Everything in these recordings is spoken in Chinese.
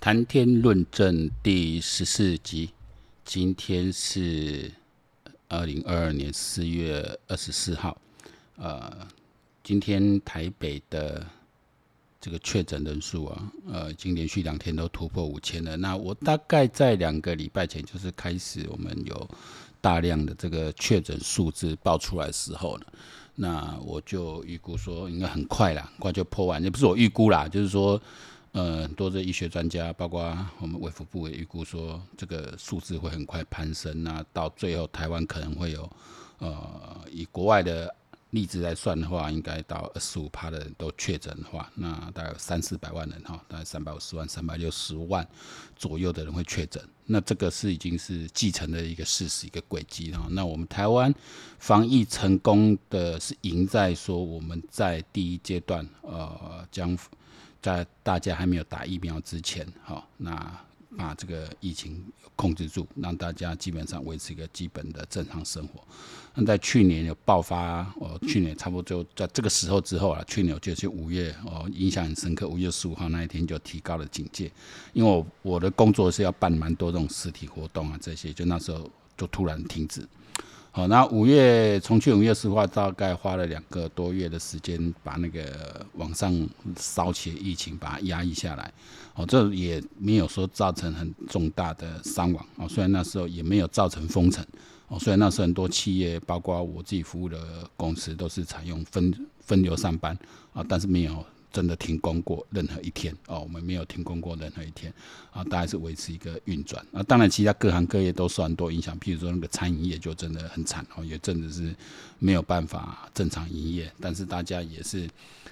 谈天论证第十四集，今天是二零二二年四月二十四号。呃，今天台北的这个确诊人数啊，呃，已经连续两天都突破五千了。那我大概在两个礼拜前，就是开始我们有大量的这个确诊数字爆出来的时候呢，那我就预估说应该很快啦，很快就破万。也不是我预估啦，就是说。呃，很多的医学专家，包括我们卫福部也预估说，这个数字会很快攀升。那到最后，台湾可能会有，呃，以国外的例子来算的话，应该到二十五趴的人都确诊的话，那大概有三四百万人哈，大概三百五十万、三百六十万左右的人会确诊。那这个是已经是既成的一个事实、一个轨迹哈。那我们台湾防疫成功的是赢在说，我们在第一阶段，呃，将。在大家还没有打疫苗之前，哈，那把这个疫情控制住，让大家基本上维持一个基本的正常生活。那在去年有爆发，哦，去年差不多就在这个时候之后啊，去年就是五月，哦，印象很深刻，五月十五号那一天就提高了警戒，因为我我的工作是要办蛮多这种实体活动啊，这些就那时候就突然停止。好，那五月从去年五月十五号，大概花了两个多月的时间，把那个网上烧起的疫情把它压抑下来。哦，这也没有说造成很重大的伤亡。哦，虽然那时候也没有造成封城。哦，虽然那时候很多企业，包括我自己服务的公司，都是采用分分流上班。啊，但是没有。真的停工过任何一天哦，我们没有停工过任何一天啊，大概是维持一个运转啊。当然，其他各行各业都受很多影响，譬如说那个餐饮业就真的很惨哦，也真的是没有办法正常营业。但是大家也是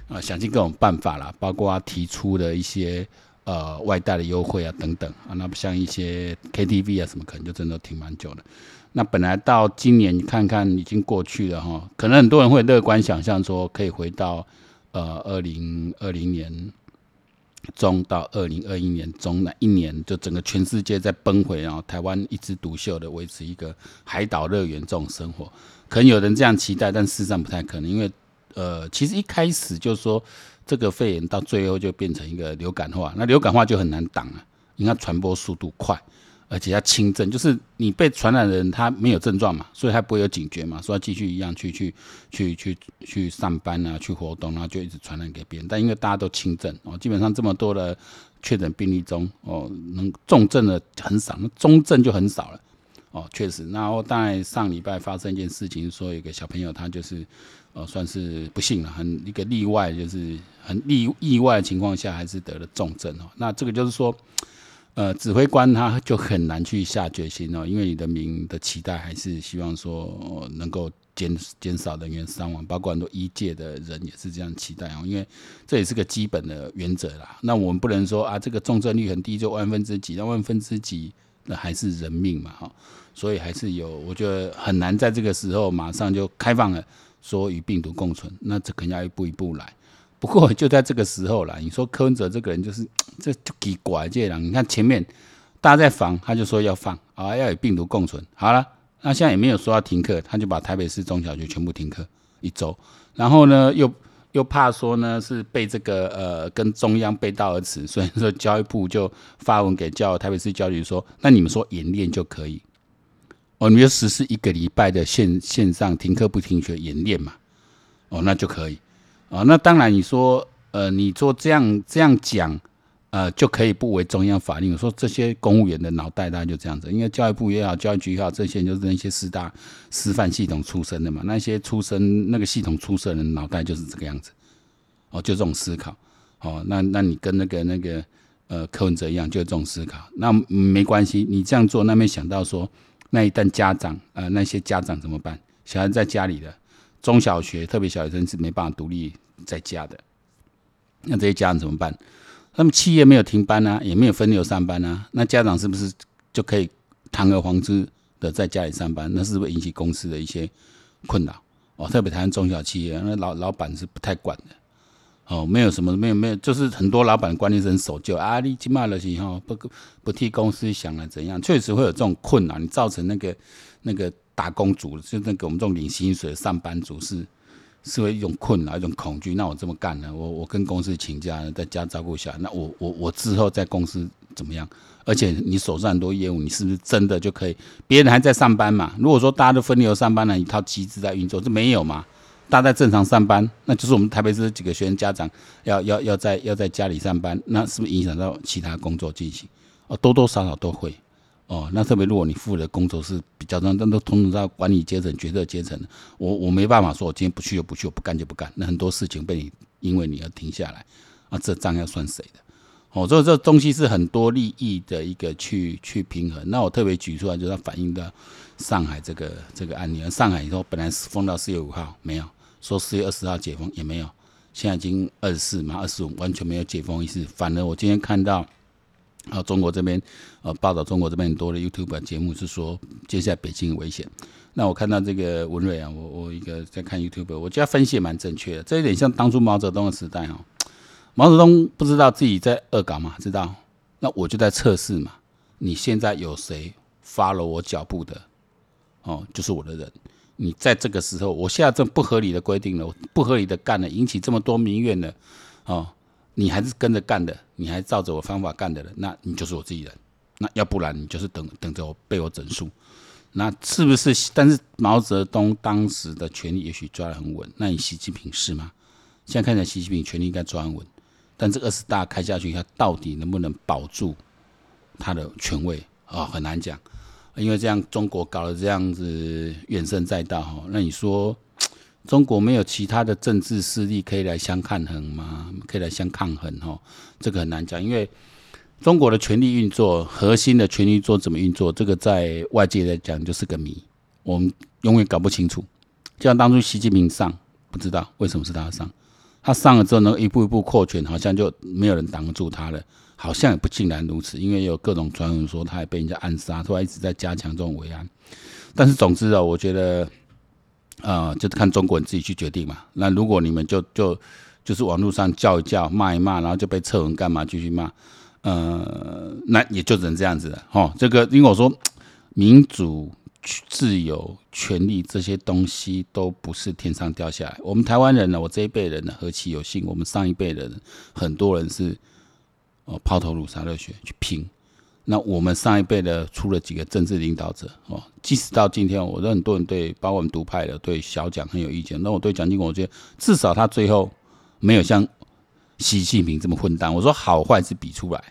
啊，想尽各种办法啦，包括提出的一些呃外带的优惠啊等等啊。那不像一些 KTV 啊什么，可能就真的停蛮久的。那本来到今年你看看已经过去了哈，可能很多人会乐观想象说可以回到。呃，二零二零年中到二零二一年中那一年，就整个全世界在崩溃，然后台湾一枝独秀的维持一个海岛乐园这种生活，可能有人这样期待，但事实上不太可能，因为呃，其实一开始就说这个肺炎到最后就变成一个流感化，那流感化就很难挡啊，因为它传播速度快。而且要轻症，就是你被传染的人他没有症状嘛，所以他不会有警觉嘛，所以他继续一样去去去去去上班啊，去活动，然后就一直传染给别人。但因为大家都轻症哦，基本上这么多的确诊病例中哦，能重症的很少，那中症就很少了哦，确实。然后当然上礼拜发生一件事情，说有个小朋友他就是呃算是不幸了，很一个例外，就是很例意外的情况下还是得了重症哦。那这个就是说。呃，指挥官他就很难去下决心哦，因为你的民的期待还是希望说能够减减少人员伤亡，包括很多医界的人也是这样期待哦，因为这也是个基本的原则啦。那我们不能说啊，这个重症率很低，就万分之几，那万分之几那还是人命嘛哈，所以还是有，我觉得很难在这个时候马上就开放了，说与病毒共存，那这肯定要一步一步来。不过就在这个时候啦，你说柯文哲这个人就是 这就奇怪这样，你看前面大家在防，他就说要放啊，要与病毒共存。好了，那现在也没有说要停课，他就把台北市中小学全部停课一周。然后呢，又又怕说呢是被这个呃跟中央背道而驰，所以说教育部就发文给教台北市教育局说，那你们说演练就可以哦，你们就实施一个礼拜的线线上停课不停学演练嘛，哦，那就可以。啊、那当然，你说，呃，你说这样这样讲，呃，就可以不违中央法令。我说这些公务员的脑袋大概就这样子，因为教育部也好，教育局也好，这些就是那些师大师范系统出身的嘛，那些出身那个系统出身的脑袋就是这个样子，哦，就这种思考，哦，那那你跟那个那个呃柯文哲一样，就这种思考，那没关系，你这样做，那没想到说，那一旦家长，呃，那些家长怎么办？小孩在家里的。中小学特别小学生是没办法独立在家的，那这些家长怎么办？那么企业没有停班啊，也没有分流上班啊，那家长是不是就可以堂而皇之的在家里上班？那是不是引起公司的一些困扰？哦，特别台湾中小企业，那老老板是不太管的。哦，没有什么，没有没有，就是很多老板观念是很守旧啊，你起码的是哈，不不替公司想了怎样，确实会有这种困扰，你造成那个那个。打工族就那个我们这种领薪水的上班族是是会一种困扰，一种恐惧。那我这么干呢？我我跟公司请假，在家照顾小孩。那我我我之后在公司怎么样？而且你手上很多业务，你是不是真的就可以？别人还在上班嘛？如果说大家都分流上班了，一套机制在运作，这没有嘛？大家在正常上班，那就是我们台北市几个学生家长要要要在要在家里上班，那是不是影响到其他工作进行？哦，多多少少都会。哦，那特别如果你负的工作是比较重，但都通通到管理阶层、决策阶层，我我没办法说，我今天不去就不去，我不干就不干。那很多事情被你因为你而停下来，啊，这账要算谁的？哦，所以这东西是很多利益的一个去去平衡。那我特别举出来，就是要反映到上海这个这个案例。上海以后本来是封到四月五号，没有说四月二十号解封，也没有，现在已经二十四嘛，二十五完全没有解封意思。反而我今天看到啊，中国这边呃报道，中国这边很多的 YouTube 节目是说，接下来北京危险。那我看到这个文瑞啊，我我一个在看 YouTube，我觉得分析也蛮正确的，这有点像当初毛泽东的时代哦。毛泽东不知道自己在恶搞嘛？知道，那我就在测试嘛。你现在有谁发了我脚步的？哦，就是我的人。你在这个时候，我现在这不合理的规定了，不合理的干了，引起这么多民怨了，哦，你还是跟着干的，你还照着我方法干的人，那你就是我自己人。那要不然你就是等等着我被我整数。那是不是？但是毛泽东当时的权力也许抓得很稳，那你习近平是吗？现在看起来习近平权力应该抓很稳。但这二十大开下去，他到底能不能保住他的权位啊？很难讲，因为这样中国搞得这样子怨声载道哈。那你说中国没有其他的政治势力可以来相抗衡吗？可以来相抗衡哈？这个很难讲，因为中国的权力运作，核心的权力做怎么运作，这个在外界来讲就是个谜，我们永远搞不清楚。就像当初习近平上，不知道为什么是他上。他上了之后呢，一步一步扩权，好像就没有人挡得住他了。好像也不尽然如此，因为有各种传闻说他还被人家暗杀，他还一直在加强这种维安。但是总之啊，我觉得、呃，就是看中国人自己去决定嘛。那如果你们就就就是网络上叫一叫、骂一骂，然后就被撤文干嘛？继续骂，呃，那也就只能这样子了。哦，这个因为我说民主。自由、权利这些东西都不是天上掉下来。我们台湾人呢，我这一辈人呢，何其有幸！我们上一辈人，很多人是哦抛头颅洒热血去拼。那我们上一辈的出了几个政治领导者哦，即使到今天，我觉得很多人对包括我们独派的对小蒋很有意见。那我对蒋经国，我觉得至少他最后没有像习近平这么混蛋。我说好坏是比出来，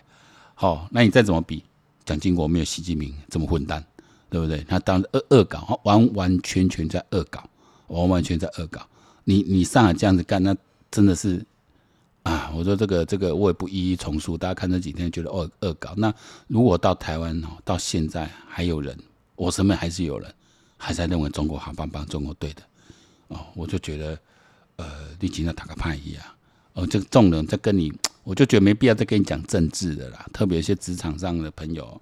好、哦，那你再怎么比，蒋经国没有习近平这么混蛋。对不对？他当恶恶搞，完完全全在恶搞，完完全在恶搞。你你上来这样子干，那真的是啊！我说这个这个，我也不一一重述。大家看这几天觉得恶恶搞。那如果到台湾哦，到现在还有人，我身边还是有人还在认为中国好棒棒，中国对的哦，我就觉得呃，你今天打个派一样哦，这个众人在跟你，我就觉得没必要再跟你讲政治的啦，特别一些职场上的朋友。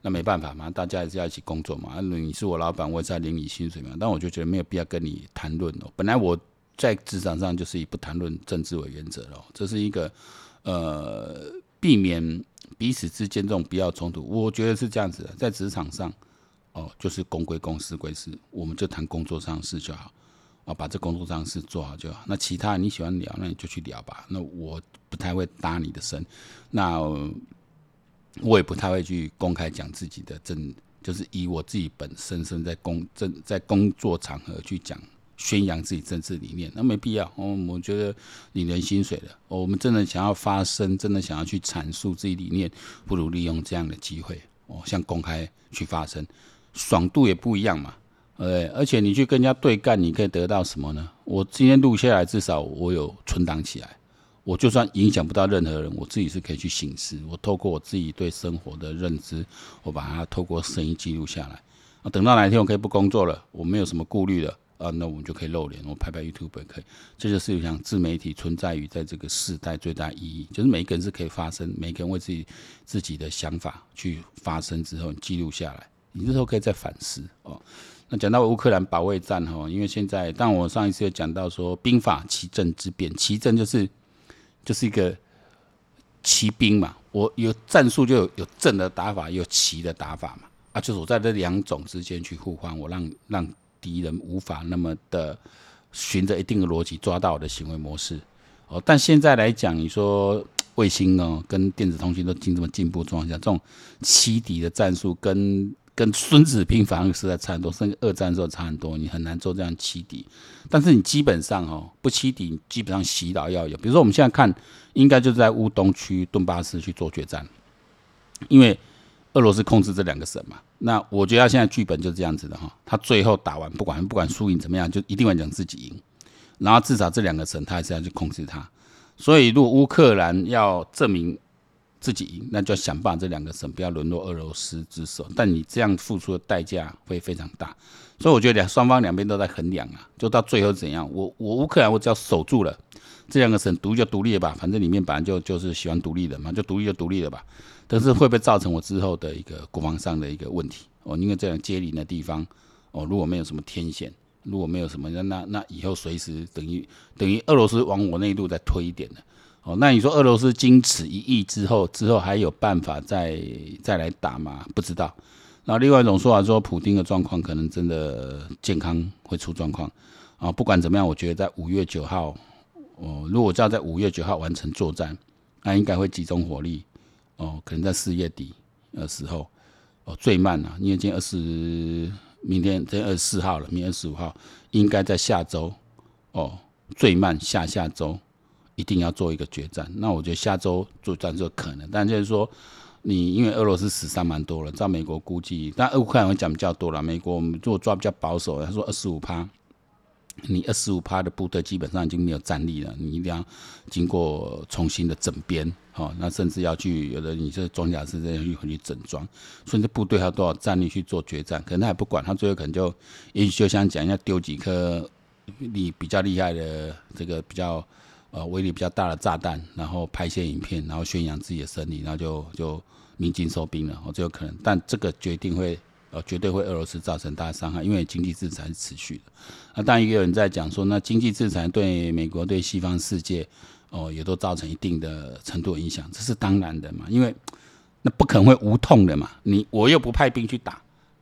那没办法嘛，大家还是要一起工作嘛。你是我老板，我也是要领你薪水嘛。但我就觉得没有必要跟你谈论哦。本来我在职场上就是以不谈论政治为原则喽。这是一个呃，避免彼此之间这种必要冲突。我觉得是这样子的，在职场上哦，就是公归公，私归私，我们就谈工作上的事就好哦，把这工作上的事做好就好。那其他你喜欢聊，那你就去聊吧。那我不太会搭你的身。那。我也不太会去公开讲自己的政，就是以我自己本身身在工政在工作场合去讲宣扬自己政治理念，那没必要。哦，我觉得你人薪水的，我们真的想要发声，真的想要去阐述自己理念，不如利用这样的机会哦，像公开去发声，爽度也不一样嘛。呃，而且你去跟人家对干，你可以得到什么呢？我今天录下来，至少我有存档起来。我就算影响不到任何人，我自己是可以去省思。我透过我自己对生活的认知，我把它透过声音记录下来。啊，等到哪一天我可以不工作了，我没有什么顾虑了啊，那我们就可以露脸，我拍拍 YouTube 也可以。这就是像自媒体存在于在这个时代最大意义，就是每一个人是可以发声，每一个人为自己自己的想法去发声之后，你记录下来，你之后可以再反思哦。那讲到乌克兰保卫战哈，因为现在，但我上一次有讲到说兵法奇阵之变，奇阵就是。就是一个骑兵嘛，我有战术就有有正的打法，有奇的打法嘛，啊，就是我在这两种之间去互换，我让让敌人无法那么的循着一定的逻辑抓到我的行为模式。哦，但现在来讲，你说卫星哦跟电子通讯都进这么进步状况下，这种欺敌的战术跟跟孙子兵法实在差很多，甚至二战时候差很多，你很难做这样欺敌。但是你基本上哦不欺敌，基本上洗脑要有。比如说我们现在看，应该就是在乌东区顿巴斯去做决战，因为俄罗斯控制这两个省嘛。那我觉得他现在剧本就这样子的哈，他最后打完不管不管输赢怎么样，就一定会讲自己赢。然后至少这两个省他还是要去控制他。所以如果乌克兰要证明，自己赢，那就想办法这两个省不要沦落俄罗斯之手。但你这样付出的代价会非常大，所以我觉得两双方两边都在衡量啊，就到最后怎样？我我乌克兰我只要守住了这两个省独立就独立了吧，反正里面本来就就是喜欢独立的嘛，就独立就独立了吧。但是会不会造成我之后的一个国防上的一个问题？哦，因为这样接邻的地方哦，如果没有什么天险，如果没有什么，那那那以后随时等于等于俄罗斯往我那一路再推一点的。哦，那你说俄罗斯经此一役之后，之后还有办法再再来打吗？不知道。那另外一种说法说，普丁的状况可能真的健康会出状况啊。不管怎么样，我觉得在五月九号，哦，如果就要在五月九号完成作战，那应该会集中火力。哦，可能在四月底的时候，哦，最慢啊，因为今天二十，明天今天二十四号了，明天二十五号，应该在下周，哦，最慢下下周。一定要做一个决战，那我觉得下周作战就可能，但就是说，你因为俄罗斯死伤蛮多了，照美国估计，但乌克兰会讲比较多了。美国我们如果抓比较保守，他说二十五趴，你二十五趴的部队基本上已经没有战力了，你一定要经过重新的整编，哦，那甚至要去有的你这装甲师这样去回去整装，所以这部队还有多少战力去做决战？可能他也不管，他最后可能就也许就想讲要丢几颗你比较厉害的这个比较。呃，威力比较大的炸弹，然后拍些影片，然后宣扬自己的胜利，然后就就鸣金收兵了，哦，这有可能。但这个决定会，呃，绝对会俄罗斯造成大伤害，因为经济制裁是持续的。那当然也有人在讲说，那经济制裁对美国、对西方世界，哦，也都造成一定的程度影响，这是当然的嘛，因为那不可能会无痛的嘛。你我又不派兵去打，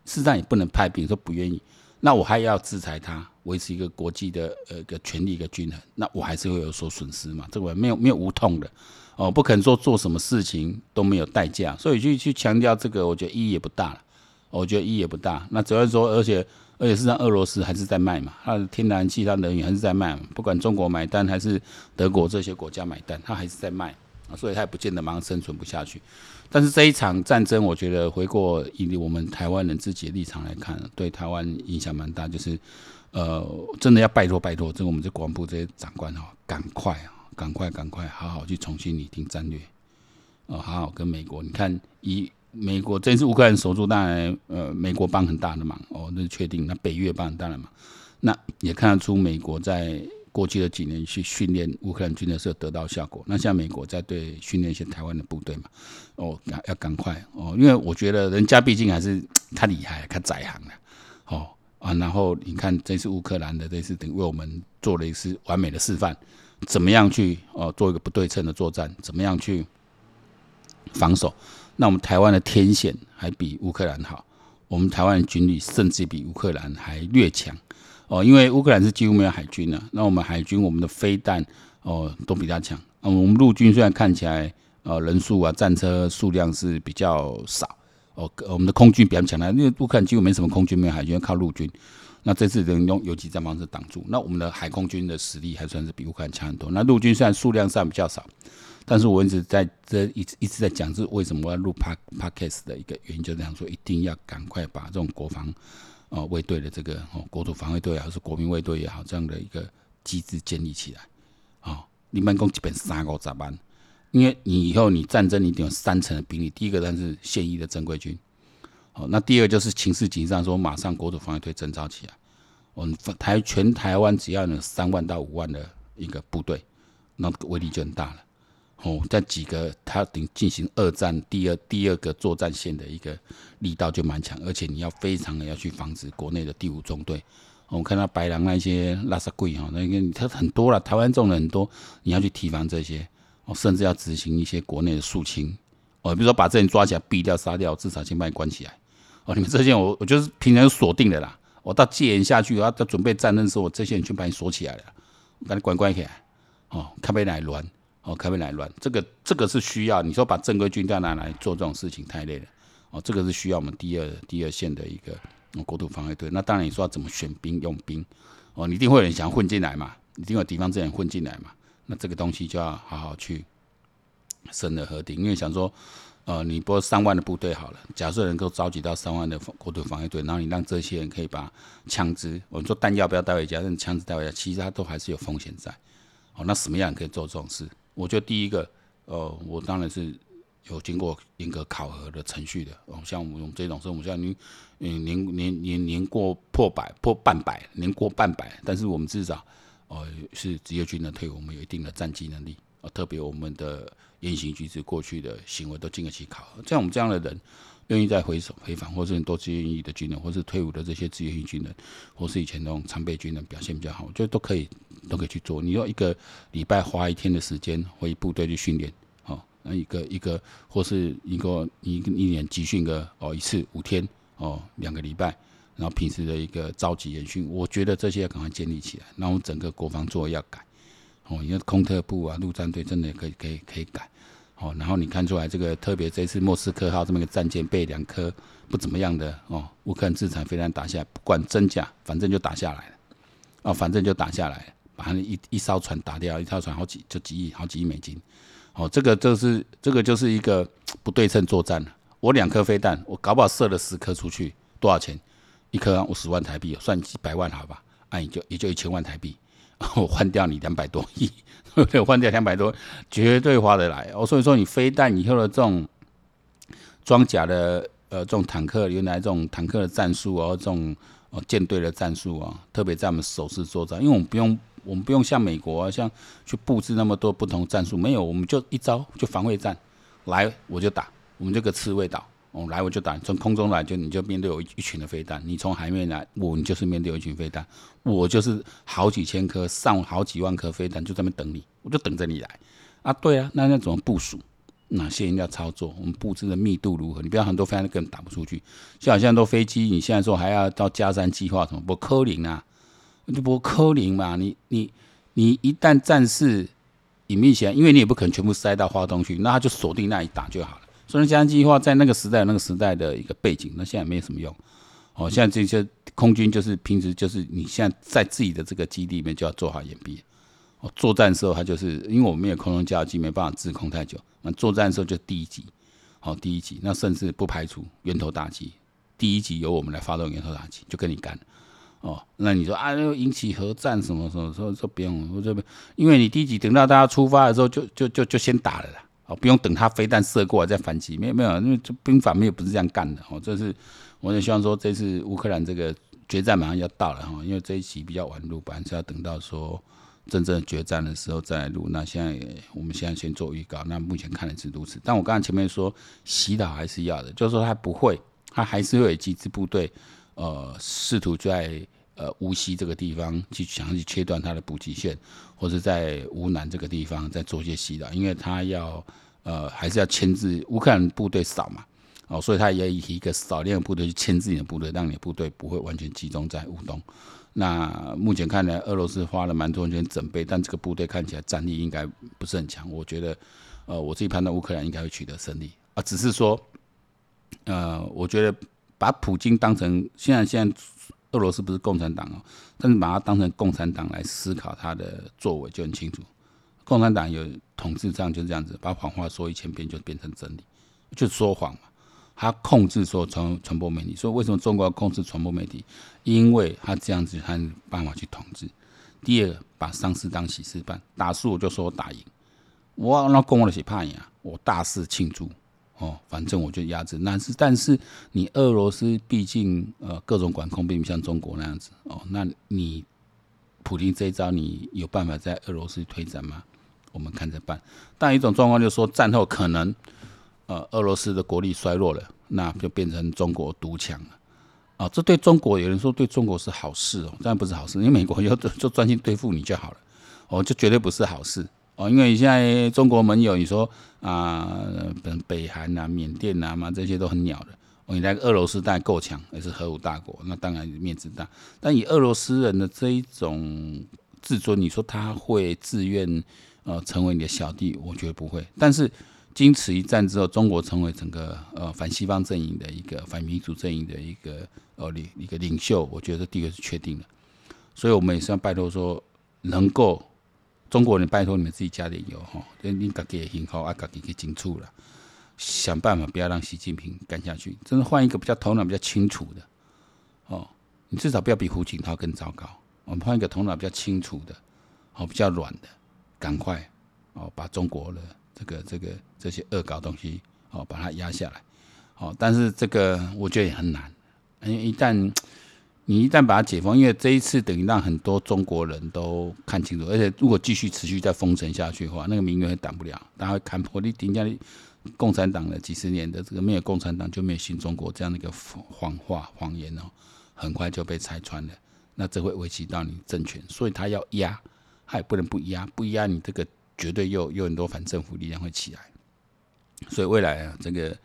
事实上也不能派兵，说不愿意。那我还要制裁他，维持一个国际的呃一个权力一个均衡，那我还是会有所损失嘛。这个没有没有无痛的哦，不可能说做什么事情都没有代价，所以去去强调这个，我觉得意义也不大了。我觉得意义也不大。那只要说，而且而且事实上，俄罗斯还是在卖嘛，它的天然气、它能源还是在卖嘛，不管中国买单还是德国这些国家买单，它还是在卖啊，所以它也不见得马上生存不下去。但是这一场战争，我觉得回过以我们台湾人自己的立场来看，对台湾影响蛮大。就是，呃，真的要拜托拜托，这我们这国防部这些长官哦，赶快啊，赶快赶快，好好去重新拟定战略，哦，好好跟美国。你看，以美国这次乌克兰守住，当然，呃，美国帮很大的忙哦，那是确定。那北约帮很大的忙，那也看得出美国在。过去的几年去训练乌克兰军的时候得到效果，那像美国在对训练一些台湾的部队嘛，哦，要赶快哦，因为我觉得人家毕竟还是 太厉害、太在行了，哦啊，然后你看这次乌克兰的这次等为我们做了一次完美的示范，怎么样去哦做一个不对称的作战，怎么样去防守？那我们台湾的天险还比乌克兰好，我们台湾的军力甚至比乌克兰还略强。哦，因为乌克兰是几乎没有海军的，那我们海军我们的飞弹哦都比较强。我们陆军虽然看起来呃人数啊战车数量是比较少，哦我们的空军比较强的，因为乌克兰几乎没什么空军，没有海军，靠陆军。那这次能用游击战方式挡住，那我们的海空军的实力还算是比乌克兰强很多。那陆军虽然数量上比较少，但是我一直在这一直一直在讲，是为什么我要录 Podcast 的一个原因，就这样说，一定要赶快把这种国防。哦，卫队的这个哦，国土防卫队还是国民卫队也好，这样的一个机制建立起来。哦，你们共基本三个咋办？因为你以后你战争你得有三层的兵力，第一个当是现役的正规军。哦，那第二个就是情势紧张，说马上国土防卫队征召起来。我们台全台湾只要有三万到五万的一个部队，那威力就很大了。哦，在几个他等进行二战第二第二个作战线的一个力道就蛮强，而且你要非常的要去防止国内的第五中队。我看到白狼那些拉萨贵哈，那个他很多了，台湾这种人很多，你要去提防这些，哦，甚至要执行一些国内的肃清，哦，比如说把这人抓起来毙掉杀掉，至少先把你关起来。哦，你们这些我我就是平常锁定的啦，我到戒严下去，我要准备战争的时候，我这些人全把你锁起来了，把你关关起来，哦，看被哪乱。哦，开不来乱，这个这个是需要。你说把正规军调拿来做这种事情太累了，哦，这个是需要我们第二第二线的一个国土防卫队。那当然你说要怎么选兵用兵，哦，你一定会有人想混进来嘛，一定有敌方这样混进来嘛。那这个东西就要好好去审核核定，因为想说，呃，你拨三万的部队好了，假设能够召集到三万的国土防卫队，然后你让这些人可以把枪支，我们说弹药不要带回家，但枪支带回家，其实它都还是有风险在。哦，那什么样可以做这种事？我觉得第一个，呃，我当然是有经过严格考核的程序的。哦，像我们这种是，我们像您，嗯，年年年年过破百破半百，年过半百，但是我们至少，呃，是职业军人退伍，我们有一定的战绩能力。啊，特别我们的言行举止、过去的行为都经得起考核。像我们这样的人，愿意再回首回访，或是很多志愿役的军人，或是退伍的这些志愿役军人，或是以前那种常备军人表现比较好，我觉得都可以。都可以去做。你要一个礼拜花一天的时间回部队去训练，哦，那一个一个或是一个一一年集训个哦一次五天哦两个礼拜，然后平时的一个召集演训，我觉得这些要赶快建立起来。然后整个国防作为要改，哦，因为空特部啊陆战队真的可以可以可以改，哦，然后你看出来这个特别这次莫斯科号这么一个战舰被两颗不怎么样的哦乌克兰制裁飞弹打下来，不管真假，反正就打下来了，哦，反正就打下来了。把他一一艘船打掉，一艘船好几就几亿，好几亿美金。哦，这个就是这个就是一个不对称作战。我两颗飞弹，我搞不好射了十颗出去，多少钱？一颗五十万台币，算几百万好吧？哎、啊，也就也就一千万台币。我换掉你两百多亿，对不对？换掉两百多，绝对划得来。哦，所以说你飞弹以后的这种装甲的呃这种坦克，原来这种坦克的战术哦，这种哦舰队的战术啊，特别在我们首次作战，因为我们不用。我们不用像美国啊，像去布置那么多不同战术，没有，我们就一招就防卫战，来我就打，我们这个刺猬岛，哦，来我就打，从空中来就你就面对我一群的飞弹，你从海面来我你就是面对一群飞弹，我就是好几千颗上好几万颗飞弹就在那等你，我就等着你来啊，对啊，那那怎么部署？哪些人要操作？我们布置的密度如何？你不要很多飞弹根本打不出去，就好像很多飞机，你现在说还要到加山计划什么不可能啊？就不扣零嘛？你你你一旦战事隐秘起来，因为你也不可能全部塞到花东去，那他就锁定那一打就好了。所以，加强计划在那个时代那个时代的一个背景，那现在没什么用。哦，现在这些空军就是平时就是你现在在自己的这个基地里面就要做好掩蔽。哦，作战的时候他就是因为我们没有空中加油机，没办法滞空太久。那作战的时候就第一级，好，第一级，那甚至不排除源头打击。第一级由我们来发动源头打击，就跟你干。哦，那你说啊，又引起核战什么什么？说说不用，我这边，因为你第一集等到大家出发的时候就，就就就先打了啦。哦，不用等他飞弹射过来再反击，没有没有，因为这兵法没有不是这样干的。哦，这是我也希望说，这次乌克兰这个决战马上要到了哈，因为这一期比较晚录，本来是要等到说真正决战的时候再录。那现在我们现在先做预告，那目前看的是如此。但我刚才前面说洗脑还是要的，就是说他不会，他还是会有几支部队，呃，试图在。呃，无锡这个地方去想要去切断它的补给线，或者在乌南这个地方再做一些洗扰，因为他要呃还是要牵制乌克兰部队少嘛，哦，所以他也以一个少量的部队去牵制你的部队，让你的部队不会完全集中在乌东。那目前看来，俄罗斯花了蛮多钱准备，但这个部队看起来战力应该不是很强。我觉得，呃，我自己判断乌克兰应该会取得胜利啊，只是说，呃，我觉得把普京当成现在现在。俄罗斯不是共产党哦，但是把它当成共产党来思考，他的作为就很清楚。共产党有统治上就是这样子，把谎话说一千遍就变成真理，就说谎嘛。他控制说传传播媒体，所以为什么中国要控制传播媒体？因为他这样子他办法去统治。第二，把丧事当喜事办，打输我就说我打赢，我那攻我的血怕赢啊，我大肆庆祝。哦，反正我就压制，但是但是你俄罗斯毕竟呃各种管控并不像中国那样子哦，那你普京这一招你有办法在俄罗斯推展吗？我们看着办。但一种状况就是说战后可能呃俄罗斯的国力衰弱了，那就变成中国独强了啊，这对中国有人说对中国是好事哦，当然不是好事，因为美国要就专心对付你就好了，哦，就绝对不是好事。哦，因为现在中国盟友，你说啊，北北韩呐、缅甸呐嘛，这些都很鸟的。哦，你来俄罗斯当然够强，也是核武大国，那当然面子大。但以俄罗斯人的这一种自尊，你说他会自愿呃成为你的小弟，我觉得不会。但是经此一战之后，中国成为整个呃反西方阵营的一个反民主阵营的一个呃领一个领袖，我觉得第一个是确定的。所以我们也是要拜托说，能够中国人拜托你们自己加点油哈，你自己幸福啊，自己去争取了，想办法不要让习近平干下去，真的换一个比较头脑比较清楚的哦，你至少不要比胡锦涛更糟糕。我们换一个头脑比较清楚的，哦，比较软的，赶快哦，把中国的这个这个这些恶搞东西哦，把它压下来，哦，但是这个我觉得也很难，因为一旦你一旦把它解封，因为这一次等于让很多中国人都看清楚，而且如果继续持续再封城下去的话，那个民怨会挡不了，大家会看破。你顶下共产党的几十年的这个没有共产党就没有新中国这样的一个谎话谎言哦，很快就被拆穿了，那这会危及到你政权，所以他要压，他也不能不压，不压你这个绝对又有很多反政府力量会起来，所以未来啊，这个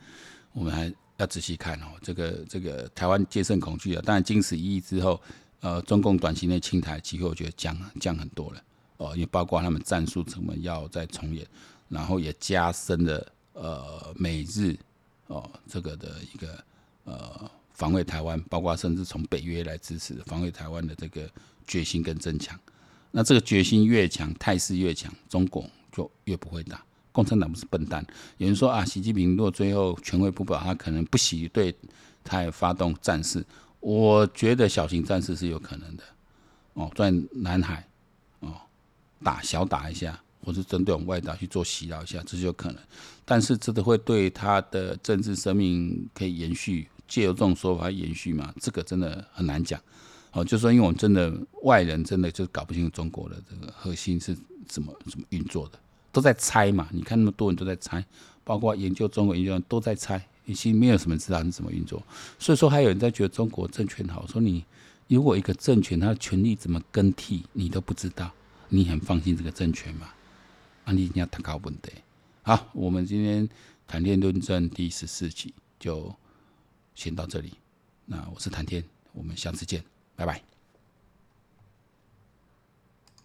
我们还。要仔细看哦，这个这个台湾戒慎恐惧啊，当然经此一役之后，呃，中共短期内清台机会我觉得降降很多了哦，也包括他们战术成本要再重演，然后也加深了呃美日哦这个的一个呃防卫台湾，包括甚至从北约来支持防卫台湾的这个决心跟增强。那这个决心越强，态势越强，中共就越不会打。共产党不是笨蛋。有人说啊，习近平如果最后权位不保，他可能不惜对台发动战事。我觉得小型战事是有可能的哦，在南海哦打小打一下，或是针对我们外岛去做袭扰一下，这是有可能。但是这个会对他的政治生命可以延续，借由这种说法延续嘛？这个真的很难讲哦。就说，因为我们真的外人真的就搞不清楚中国的这个核心是怎么怎么运作的。都在猜嘛？你看那么多人都在猜，包括研究中国研究都在猜，你心里没有什么知道是怎么运作。所以说，还有人在觉得中国政权好，说你如果一个政权它的权力怎么更替，你都不知道，你很放心这个政权吗？啊，你一定要谈高问题。好，我们今天谈天论政第十四集就先到这里。那我是谈天，我们下次见，拜拜。